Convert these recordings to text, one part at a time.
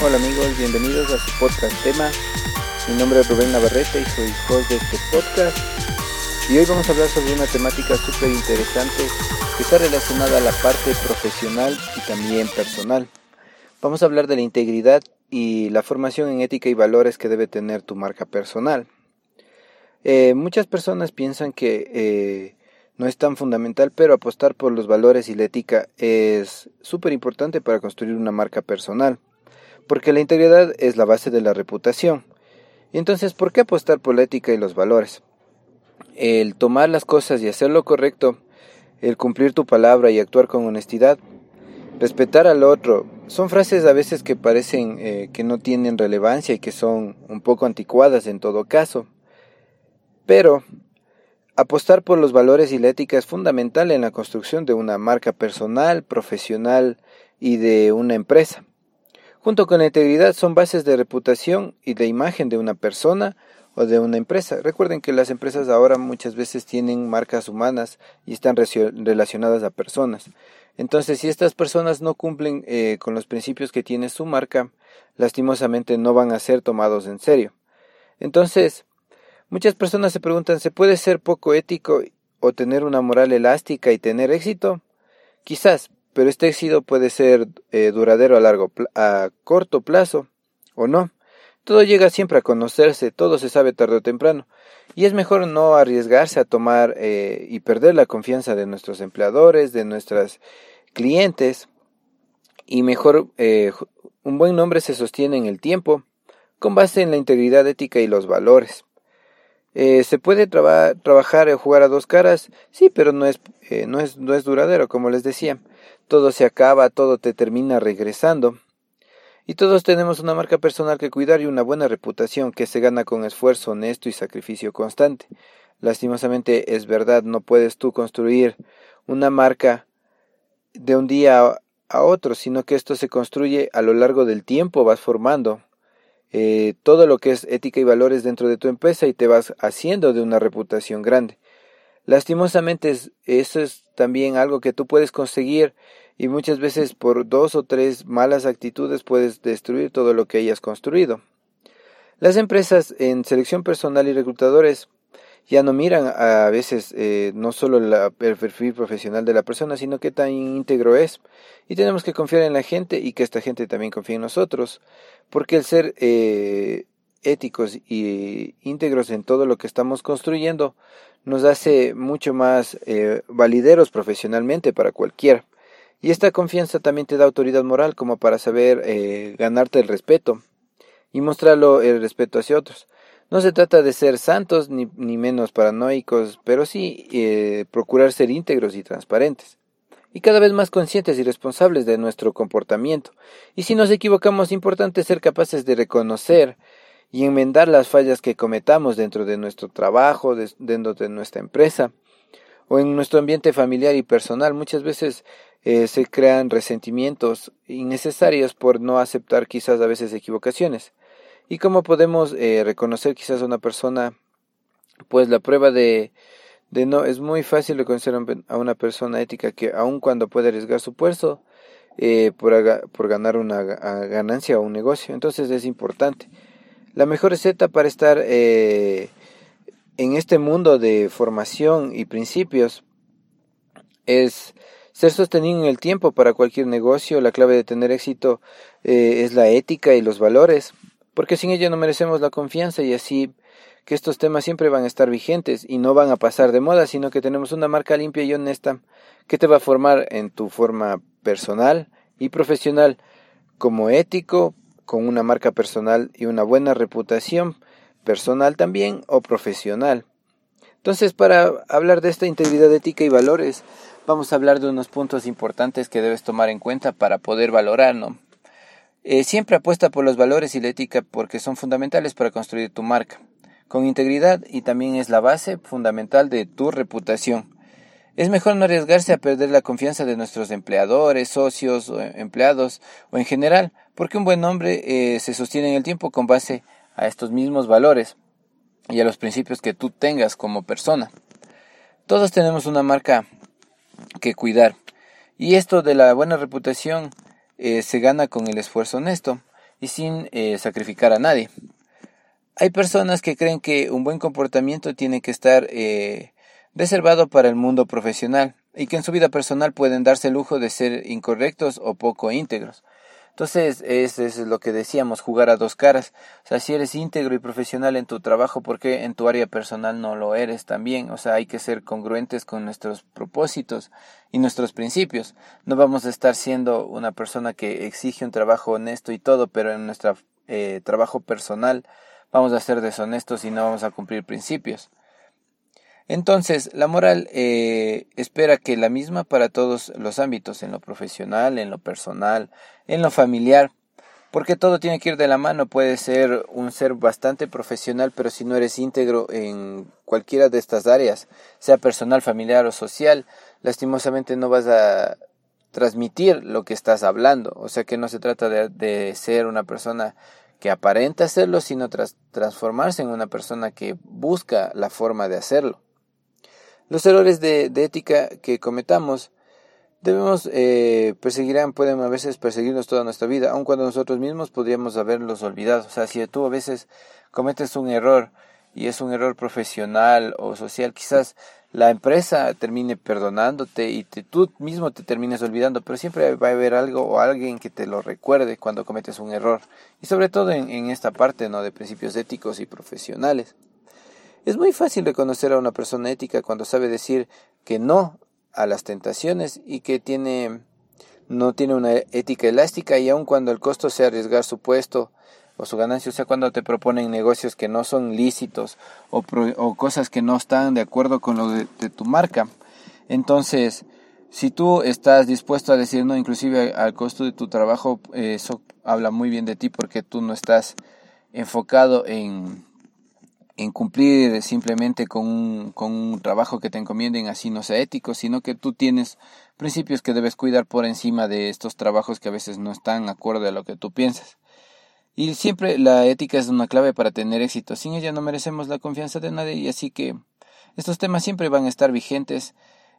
Hola amigos, bienvenidos a su podcast tema. Mi nombre es Rubén Navarrete y soy host de este podcast. Y hoy vamos a hablar sobre una temática súper interesante que está relacionada a la parte profesional y también personal. Vamos a hablar de la integridad y la formación en ética y valores que debe tener tu marca personal. Eh, muchas personas piensan que eh, no es tan fundamental, pero apostar por los valores y la ética es súper importante para construir una marca personal porque la integridad es la base de la reputación. Entonces, ¿por qué apostar por la ética y los valores? El tomar las cosas y hacer lo correcto, el cumplir tu palabra y actuar con honestidad, respetar al otro, son frases a veces que parecen eh, que no tienen relevancia y que son un poco anticuadas en todo caso. Pero apostar por los valores y la ética es fundamental en la construcción de una marca personal, profesional y de una empresa junto con la integridad son bases de reputación y de imagen de una persona o de una empresa. Recuerden que las empresas ahora muchas veces tienen marcas humanas y están relacionadas a personas. Entonces, si estas personas no cumplen eh, con los principios que tiene su marca, lastimosamente no van a ser tomados en serio. Entonces, muchas personas se preguntan, ¿se puede ser poco ético o tener una moral elástica y tener éxito? Quizás, pero este éxito puede ser eh, duradero a largo a corto plazo o no. Todo llega siempre a conocerse, todo se sabe tarde o temprano, y es mejor no arriesgarse a tomar eh, y perder la confianza de nuestros empleadores, de nuestros clientes, y mejor eh, un buen nombre se sostiene en el tiempo, con base en la integridad ética y los valores. ¿Se puede trabajar o jugar a dos caras? Sí, pero no es, no, es, no es duradero, como les decía todo se acaba, todo te termina regresando. Y todos tenemos una marca personal que cuidar y una buena reputación que se gana con esfuerzo honesto y sacrificio constante. Lastimosamente es verdad, no puedes tú construir una marca de un día a otro, sino que esto se construye a lo largo del tiempo, vas formando eh, todo lo que es ética y valores dentro de tu empresa y te vas haciendo de una reputación grande. Lastimosamente eso es también algo que tú puedes conseguir y muchas veces por dos o tres malas actitudes puedes destruir todo lo que hayas construido. Las empresas en selección personal y reclutadores ya no miran a veces eh, no solo el perfil profesional de la persona, sino qué tan íntegro es. Y tenemos que confiar en la gente y que esta gente también confíe en nosotros, porque el ser eh, éticos y íntegros en todo lo que estamos construyendo nos hace mucho más eh, valideros profesionalmente para cualquiera. Y esta confianza también te da autoridad moral como para saber eh, ganarte el respeto y mostrarlo el respeto hacia otros. No se trata de ser santos ni, ni menos paranoicos, pero sí eh, procurar ser íntegros y transparentes. Y cada vez más conscientes y responsables de nuestro comportamiento. Y si nos equivocamos, es importante ser capaces de reconocer y enmendar las fallas que cometamos dentro de nuestro trabajo, dentro de nuestra empresa o en nuestro ambiente familiar y personal. Muchas veces eh, se crean resentimientos innecesarios por no aceptar quizás a veces equivocaciones. ¿Y cómo podemos eh, reconocer quizás a una persona? Pues la prueba de, de no es muy fácil reconocer a una persona ética que aun cuando puede arriesgar su puesto eh, por, por ganar una ganancia o un negocio, entonces es importante. La mejor receta para estar eh, en este mundo de formación y principios es ser sostenido en el tiempo para cualquier negocio. La clave de tener éxito eh, es la ética y los valores, porque sin ello no merecemos la confianza y así que estos temas siempre van a estar vigentes y no van a pasar de moda, sino que tenemos una marca limpia y honesta que te va a formar en tu forma personal y profesional como ético, con una marca personal y una buena reputación personal también o profesional. Entonces, para hablar de esta integridad ética y valores, vamos a hablar de unos puntos importantes que debes tomar en cuenta para poder valorar, ¿no? Eh, siempre apuesta por los valores y la ética porque son fundamentales para construir tu marca, con integridad y también es la base fundamental de tu reputación. Es mejor no arriesgarse a perder la confianza de nuestros empleadores, socios o empleados o en general, porque un buen nombre eh, se sostiene en el tiempo con base a estos mismos valores y a los principios que tú tengas como persona. Todos tenemos una marca que cuidar y esto de la buena reputación eh, se gana con el esfuerzo honesto y sin eh, sacrificar a nadie. Hay personas que creen que un buen comportamiento tiene que estar eh, reservado para el mundo profesional y que en su vida personal pueden darse el lujo de ser incorrectos o poco íntegros. Entonces, eso es lo que decíamos, jugar a dos caras. O sea, si eres íntegro y profesional en tu trabajo, ¿por qué en tu área personal no lo eres también? O sea, hay que ser congruentes con nuestros propósitos y nuestros principios. No vamos a estar siendo una persona que exige un trabajo honesto y todo, pero en nuestro eh, trabajo personal vamos a ser deshonestos y no vamos a cumplir principios. Entonces, la moral eh, espera que la misma para todos los ámbitos, en lo profesional, en lo personal, en lo familiar, porque todo tiene que ir de la mano. Puedes ser un ser bastante profesional, pero si no eres íntegro en cualquiera de estas áreas, sea personal, familiar o social, lastimosamente no vas a transmitir lo que estás hablando. O sea que no se trata de, ser una persona que aparenta hacerlo, sino transformarse en una persona que busca la forma de hacerlo. Los errores de, ética que cometamos debemos eh, perseguirán, pueden a veces perseguirnos toda nuestra vida, aun cuando nosotros mismos podríamos haberlos olvidado. O sea, si tú a veces cometes un error y es un error profesional o social, quizás la empresa termine perdonándote y tú mismo te termines olvidando, pero siempre va a haber algo o alguien que te lo recuerde cuando cometes un error. Y sobre todo en, en esta parte ¿no? de principios éticos y profesionales. Es muy fácil reconocer a una persona ética cuando sabe decir que no a las tentaciones y que tiene no tiene una ética elástica y aun cuando el costo sea arriesgar su puesto o su ganancia, o sea, cuando te proponen negocios que no son lícitos o, o cosas que no están de acuerdo con lo de, tu marca. Entonces, si tú estás dispuesto a decir no, inclusive al costo de tu trabajo, eso habla muy bien de ti porque tú no estás enfocado en, en cumplir simplemente con un, con un trabajo que te encomienden así no sea ético, sino que tú tienes principios que debes cuidar por encima de estos trabajos que a veces no están acorde a lo que tú piensas. Y siempre la ética es una clave para tener éxito. Sin ella no merecemos la confianza de nadie y así que estos temas siempre van a estar vigentes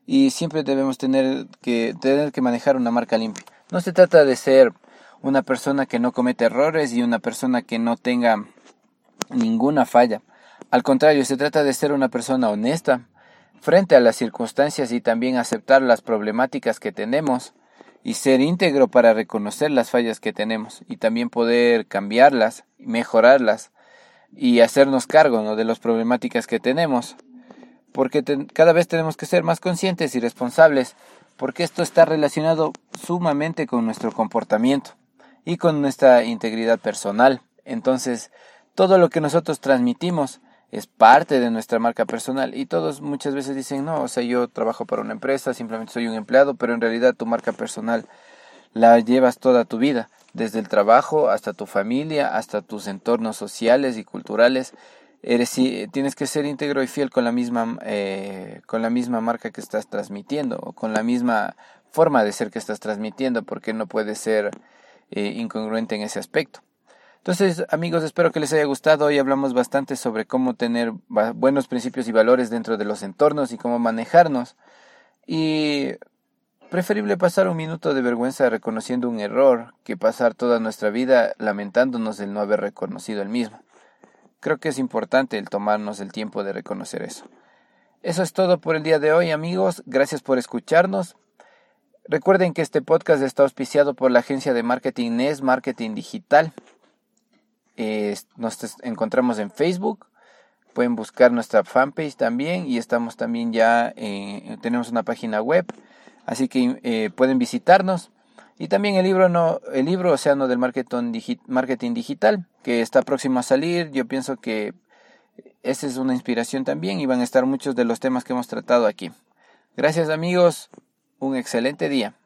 y siempre debemos tener que, tener que manejar una marca limpia. No se trata de ser una persona que no comete errores y una persona que no tenga ninguna falla. Al contrario, se trata de ser una persona honesta frente a las circunstancias y también aceptar las problemáticas que tenemos y ser íntegro para reconocer las fallas que tenemos y también poder cambiarlas, mejorarlas y hacernos cargo de las problemáticas que tenemos. Porque cada vez tenemos que ser más conscientes y responsables porque esto está relacionado sumamente con nuestro comportamiento y con nuestra integridad personal. Entonces, todo lo que nosotros transmitimos es parte de nuestra marca personal y todos muchas veces dicen, no, o sea, yo trabajo para una empresa, simplemente soy un empleado, pero en realidad tu marca personal la llevas toda tu vida, desde el trabajo hasta tu familia, hasta tus entornos sociales y culturales. Eres, tienes que ser íntegro y fiel con la misma, eh, con la misma marca que estás transmitiendo o con la misma forma de ser que estás transmitiendo, porque no puedes ser eh, incongruente en ese aspecto. Entonces, amigos, espero que les haya gustado. Hoy hablamos bastante sobre cómo tener buenos principios y valores dentro de los entornos y cómo manejarnos. Y preferible pasar un minuto de vergüenza reconociendo un error que pasar toda nuestra vida lamentándonos del no haber reconocido el mismo. Creo que es importante el tomarnos el tiempo de reconocer eso. Eso es todo por el día de hoy, amigos. Gracias por escucharnos. Recuerden que este podcast está auspiciado por la agencia de marketing NES Marketing Digital nos encontramos en Facebook. Pueden buscar nuestra fanpage también y estamos también ya, eh, tenemos una página web, así que eh, pueden visitarnos. Y también el libro, no, el libro Océano del marketing, marketing Digital, que está próximo a salir. Yo pienso que esa es una inspiración también y van a estar muchos de los temas que hemos tratado aquí. Gracias amigos, un excelente día.